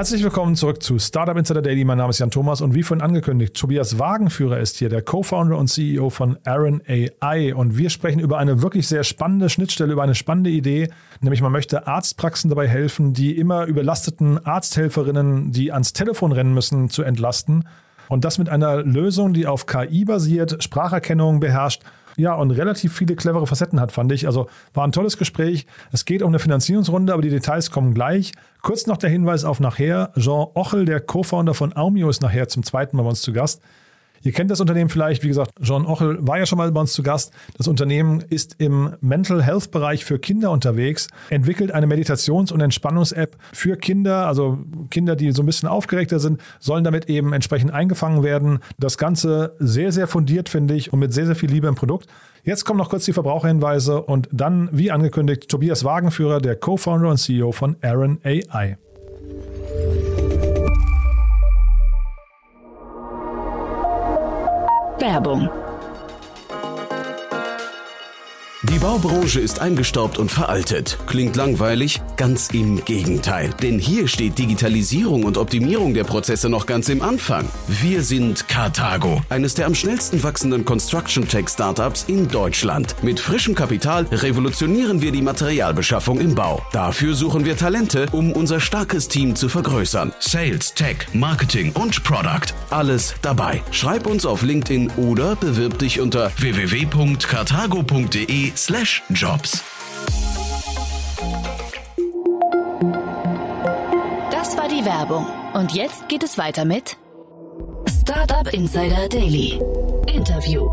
Herzlich willkommen zurück zu Startup Insider Daily. Mein Name ist Jan Thomas und wie vorhin angekündigt, Tobias Wagenführer ist hier, der Co-Founder und CEO von Aaron AI. Und wir sprechen über eine wirklich sehr spannende Schnittstelle, über eine spannende Idee, nämlich man möchte Arztpraxen dabei helfen, die immer überlasteten Arzthelferinnen, die ans Telefon rennen müssen, zu entlasten. Und das mit einer Lösung, die auf KI basiert, Spracherkennung beherrscht ja, und relativ viele clevere Facetten hat, fand ich. Also war ein tolles Gespräch. Es geht um eine Finanzierungsrunde, aber die Details kommen gleich. Kurz noch der Hinweis auf nachher. Jean Ochel, der Co-Founder von Aumio, ist nachher zum zweiten Mal bei uns zu Gast. Ihr kennt das Unternehmen vielleicht, wie gesagt, John Ochel war ja schon mal bei uns zu Gast. Das Unternehmen ist im Mental Health Bereich für Kinder unterwegs, entwickelt eine Meditations- und Entspannungs-App für Kinder, also Kinder, die so ein bisschen aufgeregter sind, sollen damit eben entsprechend eingefangen werden. Das Ganze sehr, sehr fundiert, finde ich, und mit sehr, sehr viel Liebe im Produkt. Jetzt kommen noch kurz die Verbraucherhinweise und dann, wie angekündigt, Tobias Wagenführer, der Co-Founder und CEO von Aaron AI. Werbung Die Baubranche ist eingestaubt und veraltet. Klingt langweilig? Ganz im Gegenteil. Denn hier steht Digitalisierung und Optimierung der Prozesse noch ganz im Anfang. Wir sind Carthago, eines der am schnellsten wachsenden Construction Tech Startups in Deutschland. Mit frischem Kapital revolutionieren wir die Materialbeschaffung im Bau. Dafür suchen wir Talente, um unser starkes Team zu vergrößern. Sales, Tech, Marketing und Product. Alles dabei. Schreib uns auf LinkedIn oder bewirb dich unter www.carthago.de slash jobs. Das war die Werbung. Und jetzt geht es weiter mit Startup Insider Daily. Interview.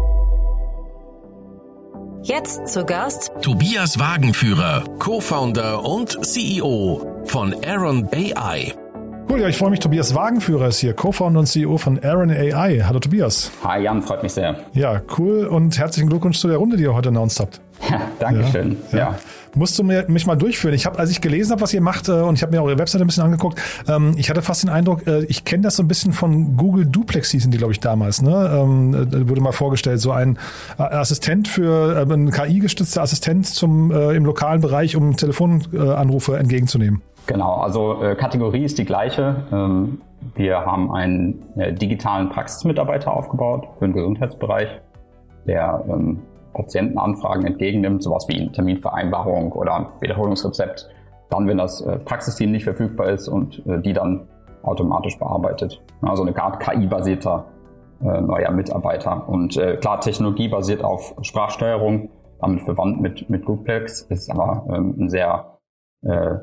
Jetzt zu Gast Tobias Wagenführer, Co-Founder und CEO von Aaron AI. Cool, ja, ich freue mich. Tobias Wagenführer ist hier, Co-Founder und CEO von Aaron AI. Hallo Tobias. Hi Jan, freut mich sehr. Ja, cool und herzlichen Glückwunsch zu der Runde, die ihr heute announced habt. Ja, Dankeschön. Ja, ja. Musst du mir, mich mal durchführen. Ich habe, als ich gelesen habe, was ihr macht, äh, und ich habe mir eure Webseite ein bisschen angeguckt, ähm, ich hatte fast den Eindruck, äh, ich kenne das so ein bisschen von Google Duplex hießen die, glaube ich, damals. Ne? Ähm, da wurde mal vorgestellt, so ein Assistent für, äh, ein KI-gestützter Assistent zum, im lokalen Bereich, um Telefonanrufe entgegenzunehmen. Genau, also äh, Kategorie ist die gleiche. Ähm, wir haben einen äh, digitalen Praxismitarbeiter aufgebaut für den Gesundheitsbereich, der ähm, Patientenanfragen entgegennimmt, sowas wie Terminvereinbarung oder Wiederholungsrezept. Dann, wenn das äh, Praxisteam nicht verfügbar ist und äh, die dann automatisch bearbeitet. Also eine Art KI-basierter äh, neuer Mitarbeiter. Und äh, klar, Technologie basiert auf Sprachsteuerung, damit verwandt mit, mit Duplex, ist aber ähm, ein sehr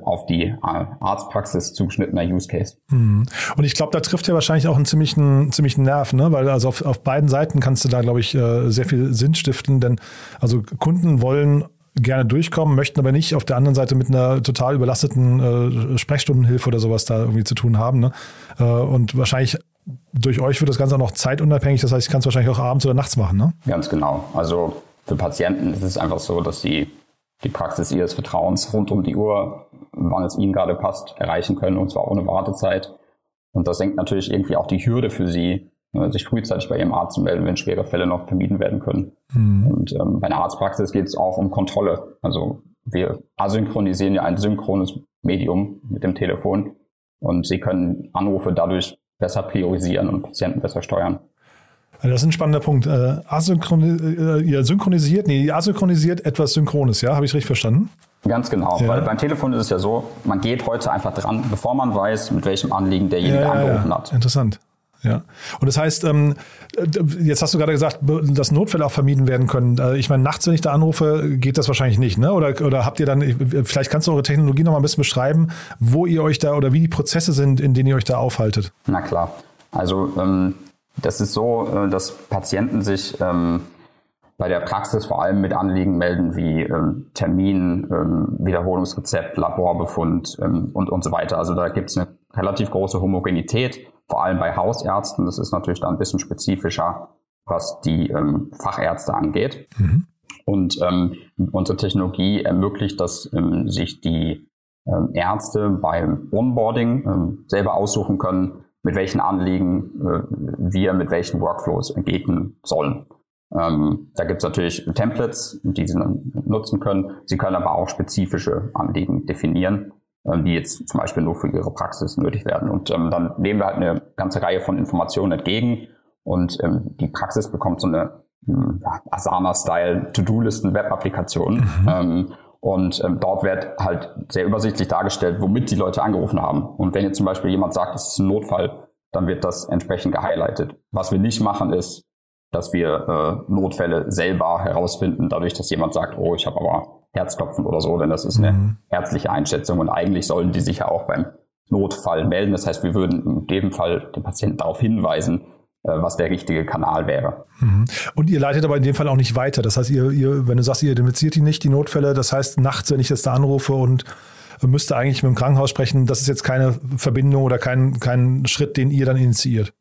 auf die äh, Arztpraxis zugeschnittener Use Case. Mhm. Und ich glaube, da trifft ja wahrscheinlich auch einen ziemlichen, ziemlichen Nerv, ne? weil also auf, auf beiden Seiten kannst du da, glaube ich, äh, sehr viel Sinn stiften, denn also Kunden wollen gerne durchkommen, möchten aber nicht auf der anderen Seite mit einer total überlasteten Sprechstundenhilfe oder sowas da irgendwie zu tun haben. Ne? und wahrscheinlich durch euch wird das Ganze auch noch zeitunabhängig, das heißt, ich kann es wahrscheinlich auch abends oder nachts machen. Ne? Ganz genau. Also für Patienten ist es einfach so, dass sie die Praxis ihres Vertrauens rund um die Uhr, wann es ihnen gerade passt, erreichen können und zwar ohne Wartezeit. Und das senkt natürlich irgendwie auch die Hürde für sie, ne, sich frühzeitig bei ihrem Arzt zu melden, wenn schwere Fälle noch vermieden werden können. Mhm. Und ähm, bei einer Arztpraxis geht es auch um Kontrolle. Also wir asynchronisieren ja ein synchrones Medium mit dem Telefon und sie können Anrufe dadurch besser priorisieren und Patienten besser steuern. Das ist ein spannender Punkt. Äh, asynchronisiert, äh, synchronisiert, nee, asynchronisiert etwas Synchrones, ja? Habe ich richtig verstanden? Ganz genau, ja. weil beim Telefon ist es ja so, man geht heute einfach dran, bevor man weiß, mit welchem Anliegen derjenige ja, ja, angerufen hat. Interessant. Ja. Und das heißt, ähm, jetzt hast du gerade gesagt, dass Notfälle auch vermieden werden können. Äh, ich meine, nachts, wenn ich da anrufe, geht das wahrscheinlich nicht, ne? Oder, oder habt ihr dann, vielleicht kannst du eure Technologie noch mal ein bisschen beschreiben, wo ihr euch da oder wie die Prozesse sind, in denen ihr euch da aufhaltet? Na klar. Also ähm, das ist so, äh, dass Patienten sich ähm, bei der Praxis vor allem mit Anliegen melden wie ähm, Termin, ähm, Wiederholungsrezept, Laborbefund und, und so weiter. Also da gibt es eine relativ große Homogenität, vor allem bei Hausärzten. Das ist natürlich dann ein bisschen spezifischer, was die Fachärzte angeht. Mhm. Und ähm, unsere Technologie ermöglicht, dass ähm, sich die ähm, Ärzte beim Onboarding ähm, selber aussuchen können, mit welchen Anliegen äh, wir mit welchen Workflows entgegnen sollen. Ähm, da gibt es natürlich Templates, die Sie nutzen können. Sie können aber auch spezifische Anliegen definieren. ähm, die jetzt zum Beispiel nur für ihre Praxis nötig werden. Und ähm, dann nehmen wir halt eine ganze Reihe von Informationen entgegen und ähm, die Praxis bekommt so eine hm, Asana-Style To-Do-Listen-Web-Applikation. Mhm. Ähm, und ähm, dort wird halt sehr übersichtlich dargestellt, womit die Leute angerufen haben. Und wenn jetzt zum Beispiel jemand sagt, es ist ein Notfall, dann wird das entsprechend gehighlightet. Was wir nicht machen, ist, dass wir äh, Notfälle selber herausfinden, dadurch, dass jemand sagt, oh, ich habe aber Herzklopfen oder so, denn das ist eine mhm. ärztliche Einschätzung und eigentlich sollen die sich ja auch beim Notfall melden. Das heißt, wir würden in dem Fall den Patienten darauf hinweisen, was der richtige Kanal wäre. Mhm. Und ihr leitet aber in dem Fall auch nicht weiter. Das heißt, ihr, ihr wenn du sagst, ihr identifiziert die nicht, die Notfälle, das heißt, nachts, wenn ich jetzt da anrufe und müsste eigentlich mit dem Krankenhaus sprechen, das ist jetzt keine Verbindung oder kein, kein Schritt, den ihr dann initiiert.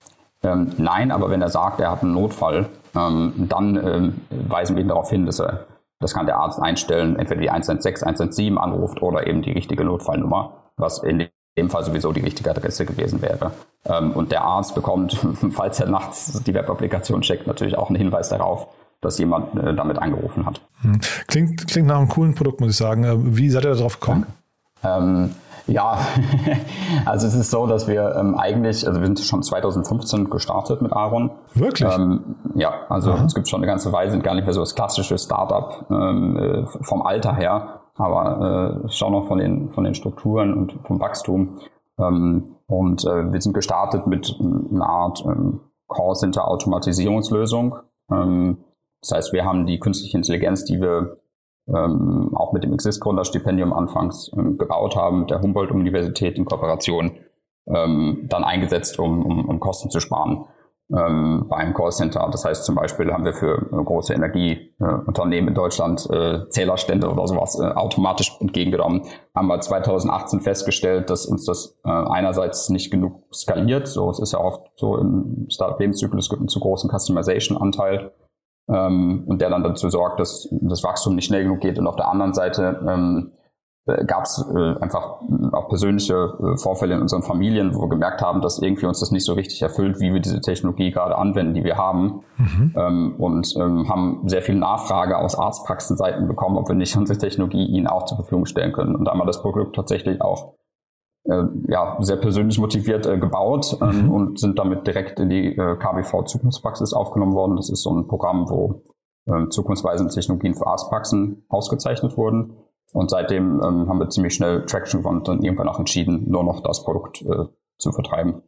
Ähm, nein, aber wenn er sagt, er hat einen Notfall, ähm, dann ähm, weisen wir ihn darauf hin, dass er, das kann der Arzt einstellen, entweder die 116, 117 anruft oder eben die richtige Notfallnummer, was in dem Fall sowieso die richtige Adresse gewesen wäre. Ähm, und der Arzt bekommt, falls er nachts die Webapplikation checkt, natürlich auch einen Hinweis darauf, dass jemand äh, damit angerufen hat. Hm. Klingt, klingt nach einem coolen Produkt, muss ich sagen. Äh, wie seid ihr darauf gekommen? Ähm, ja, also es ist so, dass wir ähm, eigentlich, also wir sind schon 2015 gestartet mit Aaron. Wirklich? Ähm, ja, also Aha. es gibt schon eine ganze Weile, sind gar nicht mehr so das klassische Startup ähm, äh, vom Alter her, aber äh, schon noch von den, von den Strukturen und vom Wachstum. Ähm, und äh, wir sind gestartet mit einer Art ähm, Call-Center-Automatisierungslösung. Ähm, das heißt, wir haben die künstliche Intelligenz, die wir ähm, auch mit dem Exist-Gründerstipendium anfangs ähm, gebaut haben, mit der Humboldt-Universität in Kooperation, ähm, dann eingesetzt, um, um, um Kosten zu sparen ähm, bei einem Callcenter. Das heißt zum Beispiel haben wir für äh, große Energieunternehmen in Deutschland äh, Zählerstände oder sowas äh, automatisch entgegengenommen. Haben wir 2018 festgestellt, dass uns das äh, einerseits nicht genug skaliert. So, es ist ja oft so im Startup-Lebenszyklus gibt einen zu großen Customization-Anteil ähm, und der dann dazu sorgt, dass das Wachstum nicht schnell genug geht. Und auf der anderen Seite ähm, gab es äh, einfach auch persönliche äh, Vorfälle in unseren Familien, wo wir gemerkt haben, dass irgendwie uns das nicht so richtig erfüllt, wie wir diese Technologie gerade anwenden, die wir haben. Mhm. Ähm, und ähm, haben sehr viel Nachfrage aus Arztpraxenseiten bekommen, ob wir nicht unsere Technologie ihnen auch zur Verfügung stellen können. Und da haben wir das Produkt tatsächlich auch äh, ja, sehr persönlich motiviert äh, gebaut ähm, mhm. und sind damit direkt in die äh, KBV Zukunftspraxis aufgenommen worden. Das ist so ein Programm, wo äh, zukunftsweisende Technologien für Arztpraxen ausgezeichnet wurden. Und seitdem ähm, haben wir ziemlich schnell Traction gewonnen und dann irgendwann auch entschieden, nur noch das Produkt äh, zu vertreiben.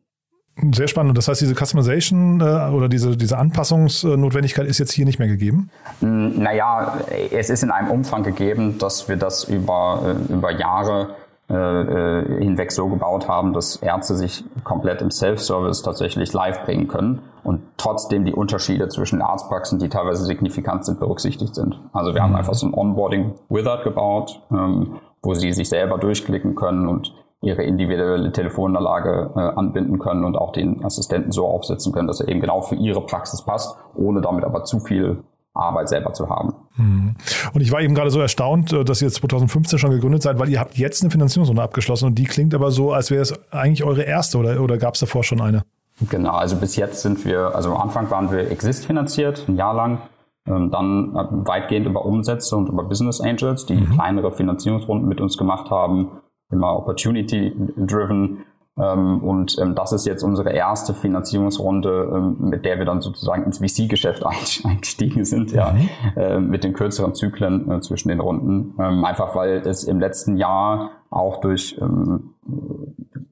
Sehr spannend. Das heißt, diese Customization äh, oder diese, diese Anpassungsnotwendigkeit ist jetzt hier nicht mehr gegeben? Naja, es ist in einem Umfang gegeben, dass wir das über, äh, über Jahre hinweg so gebaut haben, dass Ärzte sich komplett im Self-Service tatsächlich live bringen können und trotzdem die Unterschiede zwischen Arztpraxen, die teilweise signifikant sind, berücksichtigt sind. Also wir haben mhm. einfach so ein Onboarding Wizard gebaut, ähm, wo sie sich selber durchklicken können und ihre individuelle Telefonanlage äh, anbinden können und auch den Assistenten so aufsetzen können, dass er eben genau für ihre Praxis passt, ohne damit aber zu viel Arbeit selber zu haben. Mhm. Und ich war eben gerade so erstaunt, äh, dass ihr 2015 schon gegründet seid, weil ihr habt jetzt eine Finanzierungsrunde abgeschlossen und die klingt aber so, als wäre es eigentlich eure erste oder, oder gab es davor schon eine? Genau, also bis jetzt sind wir, also am Anfang waren wir Exist finanziert, ein Jahr lang, ähm, dann äh, weitgehend über Umsätze und über Business Angels, die mhm. kleinere Finanzierungsrunden mit uns gemacht haben, immer Opportunity-driven und ähm, das ist jetzt unsere erste Finanzierungsrunde, ähm, mit der wir dann sozusagen ins VC-Geschäft eingestiegen sind, ja, mhm. äh, mit den kürzeren Zyklen äh, zwischen den Runden. einfach weil es im letzten Jahr auch durch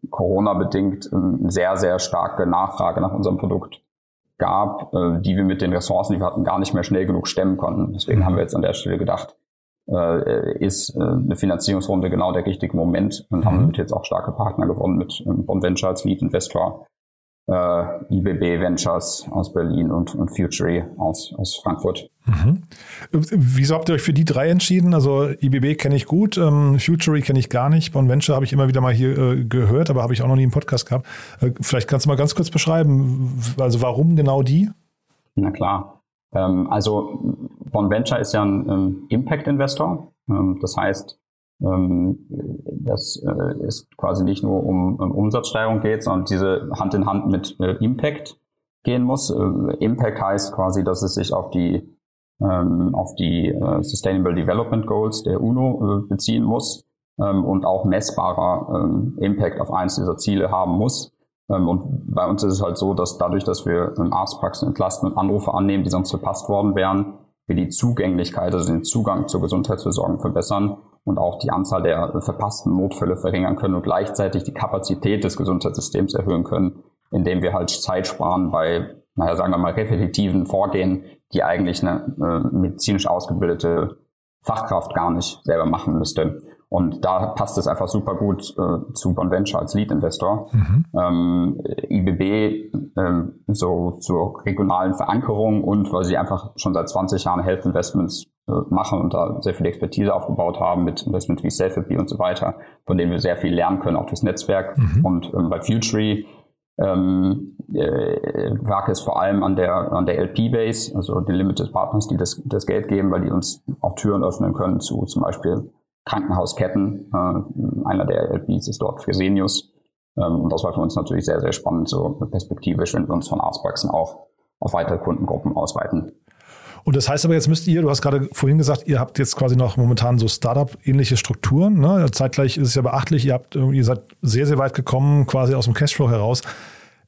Corona bedingt sehr, sehr starke Nachfrage nach unserem Produkt gab, äh, die wir mit den Ressourcen, die wir hatten, gar nicht mehr schnell genug stemmen konnten. Deswegen haben wir jetzt an der Stelle gedacht, äh, ist äh, eine Finanzierungsrunde genau der richtige Moment und mhm. haben damit jetzt auch starke Partner gewonnen mit ähm, Bond Venture als Lead Investor, äh, IBB Ventures aus Berlin und, und Futury aus, aus Frankfurt. Mhm. Wieso habt ihr euch für die drei entschieden? Also IBB kenne ich gut, ähm, Futury kenne ich gar nicht, Bond Venture habe ich immer wieder mal hier äh, gehört, aber habe ich auch noch nie im Podcast gehabt. Äh, vielleicht kannst du mal ganz kurz beschreiben, also warum genau die? Na klar. Ähm, also Bonventure ist ja ein ähm, Impact-Investor. Ähm, das heißt, ähm, dass äh, es quasi nicht nur um, um Umsatzsteigerung geht, sondern diese Hand in Hand mit äh, Impact gehen muss. Äh, Impact heißt quasi, dass es sich auf die ähm, auf die äh, Sustainable Development Goals der UNO äh, beziehen muss. ähm, und auch messbarer Impact auf eins dieser Ziele haben muss. Ähm, und bei uns ist es halt so, dass dadurch, dass wir Arztpraxen entlasten und Anrufe annehmen, die sonst verpasst worden wären, wir die Zugänglichkeit, also den Zugang zur Gesundheitsversorgung verbessern und auch die Anzahl der verpassten Notfälle verringern können und gleichzeitig die Kapazität des Gesundheitssystems erhöhen können, indem wir halt Zeit sparen bei, naja, sagen wir mal, repetitiven Vorgehen, die eigentlich eine äh, medizinisch ausgebildete Fachkraft gar nicht selber machen müsste. Und da passt es einfach super gut äh, zu Bonventure als Lead-Investor. Mhm. Ähm, IBB ähm, so zur regionalen Verankerung und weil sie einfach schon seit 20 Jahren Health Investments äh, machen und da sehr viel Expertise aufgebaut haben mit Investments wie Selfie und so weiter, von denen wir sehr viel lernen können, auch durchs Netzwerk. Mhm. Und ähm, bei Futury ähm, äh, wage es vor allem an der, an der LP-Base, also den Limited Partners, die das, das Geld geben, weil die uns auch Türen öffnen können zu zum Beispiel Krankenhausketten. Äh, einer der LPs ist dort Fresenius. Ähm, und das war für uns natürlich sehr, sehr spannend, so perspektivisch, wenn wir uns von Arztpraxen auch auf weitere Kundengruppen ausweiten. Und das heißt aber, jetzt müsst ihr, du hast gerade vorhin gesagt, ihr habt jetzt quasi noch momentan so Startup-ähnliche Strukturen. Ne? Zeitgleich ist es ja beachtlich, ihr habt, ihr seid sehr, sehr weit gekommen, quasi aus dem Cashflow heraus.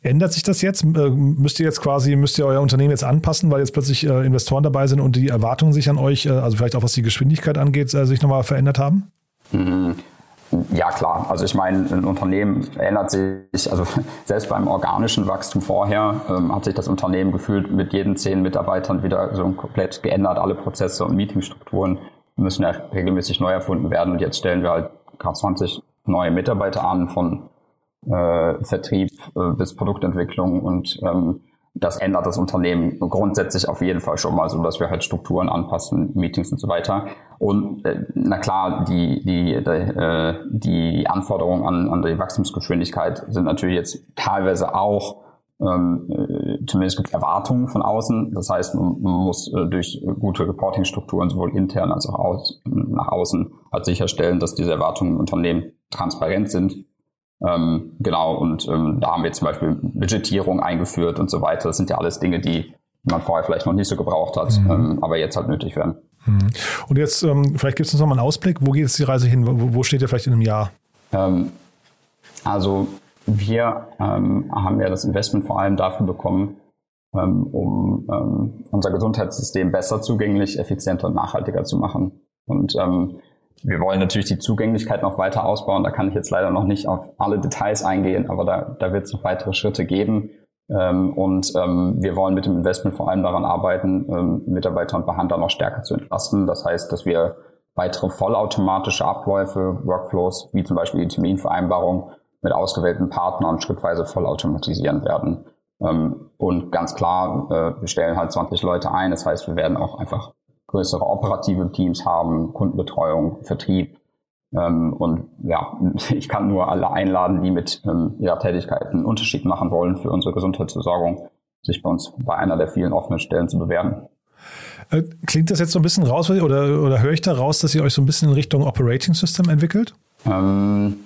Ändert sich das jetzt? Äh, müsst ihr jetzt quasi, müsst ihr euer Unternehmen jetzt anpassen, weil jetzt plötzlich äh, Investoren dabei sind und die Erwartungen sich an euch, äh, also vielleicht auch was die Geschwindigkeit angeht, sich nochmal verändert haben? Mhm. Ja, klar. Also ich meine, ein Unternehmen ändert sich, also selbst beim organischen Wachstum vorher ähm, hat sich das Unternehmen gefühlt mit jeden zehn Mitarbeitern wieder so komplett geändert. Alle Prozesse und Meetingstrukturen müssen ja regelmäßig neu erfunden werden. Und jetzt stellen wir halt gerade 20 neue Mitarbeiter an von äh, Vertrieb äh, bis Produktentwicklung und ähm, das ändert das Unternehmen grundsätzlich auf jeden Fall schon mal, so dass wir halt Strukturen anpassen, Meetings und so weiter. Und äh, na klar, die, die, die, äh, die Anforderungen an, an die Wachstumsgeschwindigkeit sind natürlich jetzt teilweise auch, ähm, äh, zumindest gibt es Erwartungen von außen. Das heißt, man, man muss äh, durch gute Reportingstrukturen sowohl intern als auch aus, nach außen halt sicherstellen, dass diese Erwartungen im Unternehmen transparent sind ähm, genau, und ähm, da haben wir zum Beispiel Budgetierung eingeführt und so weiter. Das sind ja alles Dinge, die man vorher vielleicht noch nicht so gebraucht hat, mhm. ähm, aber jetzt halt nötig werden. Mhm. Und jetzt, ähm, vielleicht gibt es uns noch mal einen Ausblick. Wo geht jetzt die Reise hin? Wo, wo steht ihr vielleicht in einem Jahr? Ähm, also wir ähm, haben ja das Investment vor allem dafür bekommen, um unser Gesundheitssystem besser zugänglich, effizienter und nachhaltiger zu machen. Und ähm, wir wollen natürlich die Zugänglichkeit noch weiter ausbauen. Da kann ich jetzt leider noch nicht auf alle Details eingehen, aber da, da wird es noch weitere Schritte geben. Ähm, und ähm, wir wollen mit dem Investment vor allem daran arbeiten, ähm, Mitarbeiter und Behandler noch stärker zu entlasten. Das heißt, dass wir weitere vollautomatische Abläufe, Workflows, wie zum Beispiel die Terminvereinbarung mit ausgewählten Partnern schrittweise vollautomatisieren werden. Ähm, und ganz klar, äh, wir stellen halt 20 Leute ein. Das heißt, wir werden auch einfach größere operative Teams haben, Kundenbetreuung, Vertrieb. Ähm, und ja, ich kann nur alle einladen, die mit ähm, ihrer Tätigkeit einen Unterschied machen wollen für unsere Gesundheitsversorgung, sich bei uns bei einer der vielen offenen Stellen zu bewerben. Äh, klingt das jetzt so ein bisschen raus oder, oder höre ich da raus, dass ihr euch so ein bisschen in Richtung Operating System entwickelt? Ähm,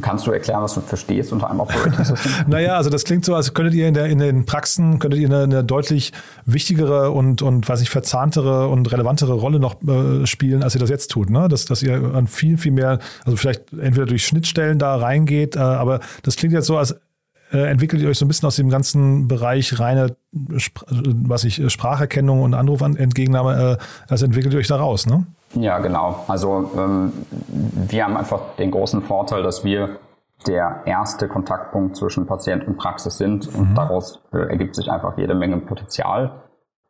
Kannst du erklären, was du verstehst unter einem Operating System? naja, also das klingt so, als könntet ihr in, der, in den Praxen, könntet ihr eine, eine deutlich wichtigere und, und weiß ich, verzahntere und relevantere Rolle noch äh, spielen, als ihr das jetzt tut. Ne? Dass, dass ihr an viel, viel mehr, also vielleicht entweder durch Schnittstellen da reingeht, äh, aber das klingt jetzt so, als äh, entwickelt ihr euch so ein bisschen aus dem ganzen Bereich reine, was ich, Spracherkennung und Anrufentgegennahme, äh, das entwickelt ihr euch da raus, ne? Ja, genau. Also ähm, wir haben einfach den großen Vorteil, dass wir der erste Kontaktpunkt zwischen Patient und Praxis sind und mhm. daraus äh, ergibt sich einfach jede Menge Potenzial.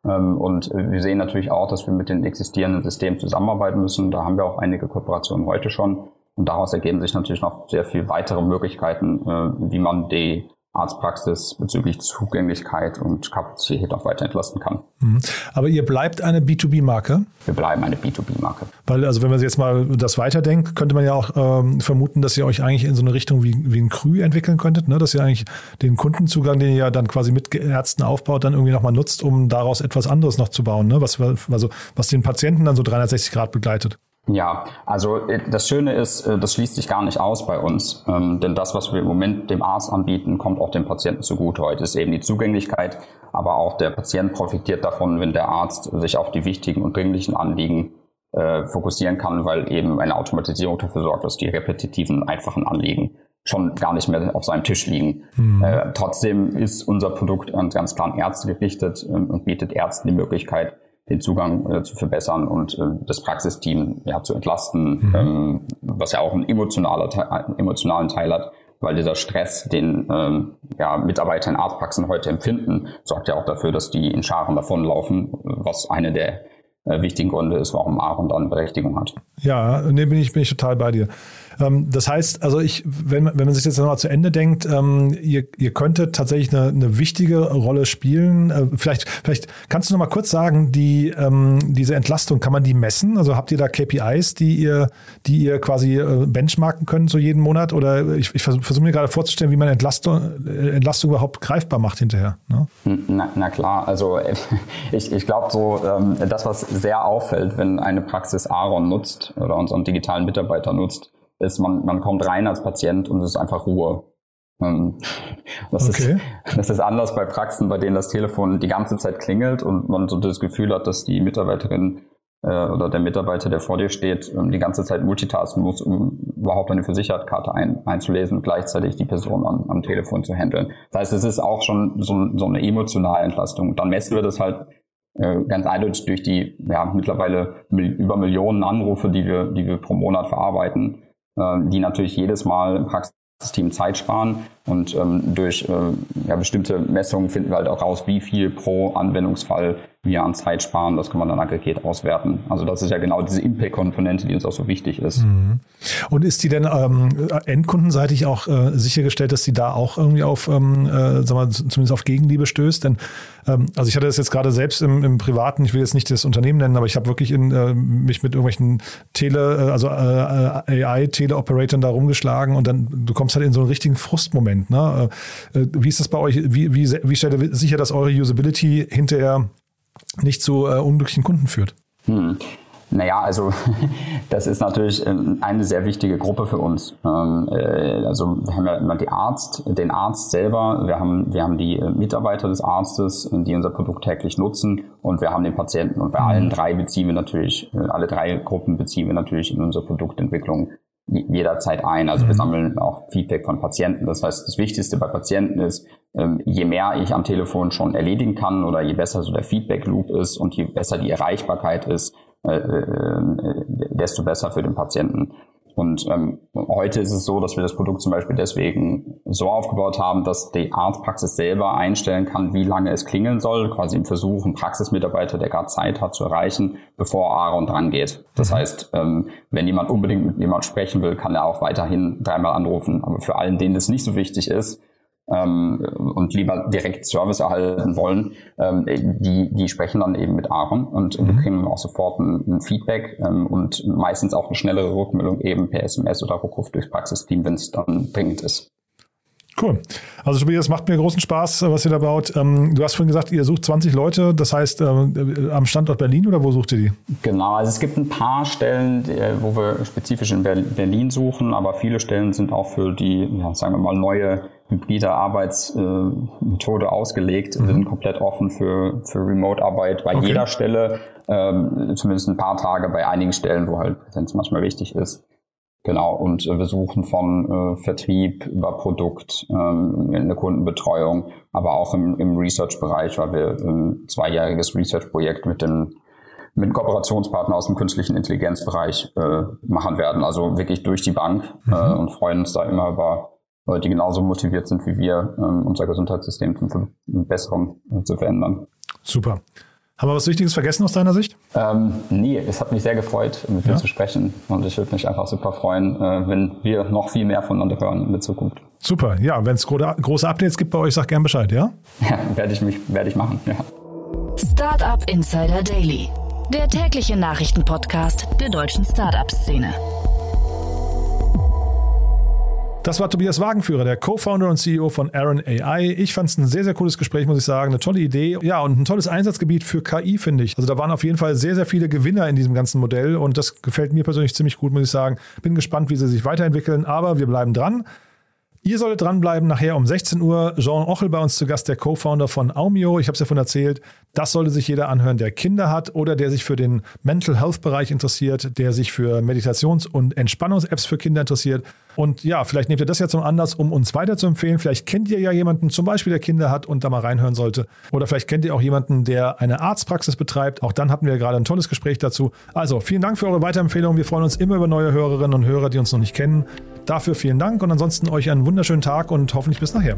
Ähm, und wir sehen natürlich auch, dass wir mit den existierenden Systemen zusammenarbeiten müssen. Da haben wir auch einige Kooperationen heute schon. Und daraus ergeben sich natürlich noch sehr viel weitere Möglichkeiten, äh, wie man die Arztpraxis bezüglich Zugänglichkeit und Kapazität auch weiter entlasten kann. Mhm. Aber ihr bleibt eine B2B-Marke? Wir bleiben eine B2B-Marke. Weil, also wenn man jetzt mal das weiterdenkt, könnte man ja auch ähm, vermuten, dass ihr euch eigentlich in so eine Richtung wie, wie ein Krü entwickeln könntet, ne? dass ihr eigentlich den Kundenzugang, den ihr ja dann quasi mit Ärzten aufbaut, dann irgendwie nochmal nutzt, um daraus etwas anderes noch zu bauen, ne? was, also, was den Patienten dann so 360 Grad begleitet. Ja, also äh, das Schöne ist, äh, das schließt sich gar nicht aus bei uns, ähm, denn das, was wir im Moment dem Arzt anbieten, kommt auch dem Patienten zugute. Heute ist eben die Zugänglichkeit, aber auch der Patient profitiert davon, wenn der Arzt sich auf die wichtigen und dringlichen Anliegen äh, fokussieren kann, weil eben eine Automatisierung dafür sorgt, dass die repetitiven, einfachen Anliegen schon gar nicht mehr auf seinem Tisch liegen. Mhm. Äh, trotzdem ist unser Produkt ganz klar an Ärzte gerichtet äh, und bietet Ärzten die Möglichkeit, den Zugang äh, zu verbessern und äh, das Praxisteam ja, zu entlasten, mhm. ähm, was ja auch einen, emotionaler, einen emotionalen Teil hat, weil dieser Stress, den ähm, ja, Mitarbeiter in Arztpraxen heute empfinden, sorgt ja auch dafür, dass die in Scharen davonlaufen, was eine der äh, wichtigen Gründe ist, warum Aaron dann Berechtigung hat. Ja, nee, bin ich, bin ich total bei dir. Ähm, das heißt, also ich, wenn, wenn man sich das nochmal zu Ende denkt, ähm, ihr, ihr könntet tatsächlich eine, eine wichtige Rolle spielen. Äh, vielleicht, vielleicht kannst du noch mal kurz sagen, die, ähm, diese Entlastung, kann man die messen? Also habt ihr da KPIs, die ihr, die ihr quasi äh, benchmarken könnt so jeden Monat? Oder ich, ich versuche versuch mir gerade vorzustellen, wie man Entlastung, äh, Entlastung überhaupt greifbar macht hinterher. Ne? Na, na, klar, also ich, ich glaube so, ähm, das, was sehr auffällt, wenn eine Praxis Aaron nutzt oder unseren digitalen Mitarbeiter nutzt, ist, man, man kommt rein als Patient und es ist einfach Ruhe. Ähm, das, okay. ist, das ist anders bei Praxen, bei denen das Telefon die ganze Zeit klingelt und man so das Gefühl hat, dass die Mitarbeiterin äh, oder der Mitarbeiter, der vor dir steht, ähm, die ganze Zeit multitasken muss, um überhaupt eine Versichertkarte ein, einzulesen und gleichzeitig die Person am, am Telefon zu handeln. Das heißt, es ist auch schon so, so eine emotionale Entlastung. Dann messen wir das halt äh, ganz eindeutig durch die ja, mittlerweile über Millionen Anrufe, die wir, die wir pro Monat verarbeiten die natürlich jedes Mal im Praxisteam Zeit sparen. Und ähm, durch äh, ja, bestimmte Messungen finden wir halt auch raus, wie viel pro Anwendungsfall wir an Zeit sparen. Das kann man dann aggregiert auswerten. Also das ist ja genau diese Impact-Komponente, die uns auch so wichtig ist. Mhm. Und ist die denn ähm, endkundenseitig auch äh, sichergestellt, dass sie da auch irgendwie auf, ähm, äh, sagen wir, zumindest auf Gegenliebe stößt? Denn ähm, also ich hatte das jetzt gerade selbst im, im, Privaten, ich will jetzt nicht das Unternehmen nennen, aber ich habe wirklich in, äh, mich mit irgendwelchen Tele, äh, also äh, AI-Teleoperatoren da rumgeschlagen und dann du kommst halt in so einen richtigen Frustmoment. Ne? Äh, äh, wie ist das bei euch? Wie, wie, wie stellt ihr sicher, dass eure Usability hinterher nicht zu äh, unglücklichen Kunden führt? Hm. Naja, also das ist natürlich ähm, eine sehr wichtige Gruppe für uns. Ähm, äh, also wir haben ja immer die Arzt, den Arzt selber, wir haben, wir haben die äh, Mitarbeiter des Arztes, die unser Produkt täglich nutzen und wir haben den Patienten. Und bei mhm. allen drei beziehen wir natürlich, alle drei Gruppen beziehen wir natürlich in unsere Produktentwicklung jederzeit ein. Also wir mhm. sammeln auch Feedback von Patienten. Das heißt, das Wichtigste bei Patienten ist, ähm, je mehr ich am Telefon schon erledigen kann oder je besser so der Feedback Loop ist und je besser die Erreichbarkeit ist, äh, äh, desto besser für den Patienten. Und ähm, heute ist es so, dass wir das Produkt zum Beispiel deswegen so aufgebaut haben, dass die Arztpraxis selber einstellen kann, wie lange es klingeln soll, quasi im Versuch, einen Praxismitarbeiter, der gerade Zeit hat, zu erreichen, bevor Aaron dran geht. Das mhm. heißt, ähm, wenn jemand unbedingt mit jemand sprechen will, kann er auch weiterhin dreimal anrufen. Aber für allen, denen das nicht so wichtig ist, ähm, und lieber direkt Service erhalten wollen, ähm, die, die sprechen dann eben mit Aaron und mhm. bekommen auch sofort ein, ein Feedback ähm, und meistens auch eine schnellere Rückmeldung eben per SMS oder Rückruf durchs Praxisteam, wenn es dann dringend ist. Cool. Also Tobias, macht mir großen Spaß, was ihr da baut. Ähm, du hast vorhin gesagt, ihr sucht 20 Leute, das heißt äh, am Standort Berlin oder wo sucht ihr die? Genau, also es gibt ein paar Stellen, wo wir spezifisch in Berlin suchen, aber viele Stellen sind auch für die, ja, sagen wir mal, neue hybride Arbeitsmethode ausgelegt, mhm. sind komplett offen für, für Remote-Arbeit bei okay. jeder Stelle, ähm, zumindest ein paar Tage bei einigen Stellen, wo halt Präsenz manchmal wichtig ist. Genau, und äh, wir suchen von äh, Vertrieb über Produkt, ähm, eine Kundenbetreuung, aber auch im, im Research-Bereich, weil wir ein zweijähriges Research-Projekt mit dem mit Kooperationspartner aus dem künstlichen Intelligenzbereich äh, machen werden. Also wirklich durch die Bank mhm. äh, und freuen uns da immer über Leute, die genauso motiviert sind wie wir, ähm, unser Gesundheitssystem zum besseren äh, zu verändern. Super. Haben wir was Wichtiges vergessen aus deiner Sicht? Ähm, nee, es hat mich sehr gefreut, mit dir ja. zu sprechen. Und ich würde mich einfach super freuen, äh, wenn wir noch viel mehr voneinander hören in der Zukunft. Super, ja, wenn es große Updates gibt bei euch, sag gern Bescheid, ja? Ja, werde ich mich, werde ich machen, ja. Startup Insider Daily, der tägliche Nachrichtenpodcast der deutschen Startup-Szene. Das war Tobias Wagenführer, der Co-Founder und CEO von Aaron AI. Ich fand es ein sehr, sehr cooles Gespräch, muss ich sagen. Eine tolle Idee. Ja, und ein tolles Einsatzgebiet für KI, finde ich. Also da waren auf jeden Fall sehr, sehr viele Gewinner in diesem ganzen Modell und das gefällt mir persönlich ziemlich gut, muss ich sagen. Bin gespannt, wie sie sich weiterentwickeln, aber wir bleiben dran. Ihr solltet dranbleiben, nachher um 16 Uhr Jean Ochel bei uns zu Gast, der Co-Founder von Aumio. Ich habe es ja von erzählt, das sollte sich jeder anhören, der Kinder hat oder der sich für den Mental Health Bereich interessiert, der sich für Meditations- und Entspannungs-Apps für Kinder interessiert. Und ja, vielleicht nehmt ihr das ja zum Anlass, um uns weiterzuempfehlen. Vielleicht kennt ihr ja jemanden, zum Beispiel der Kinder hat und da mal reinhören sollte. Oder vielleicht kennt ihr auch jemanden, der eine Arztpraxis betreibt. Auch dann hatten wir gerade ein tolles Gespräch dazu. Also vielen Dank für eure Weiterempfehlung. Wir freuen uns immer über neue Hörerinnen und Hörer, die uns noch nicht kennen. Dafür vielen Dank und ansonsten euch einen wunderschönen Tag und hoffentlich bis nachher.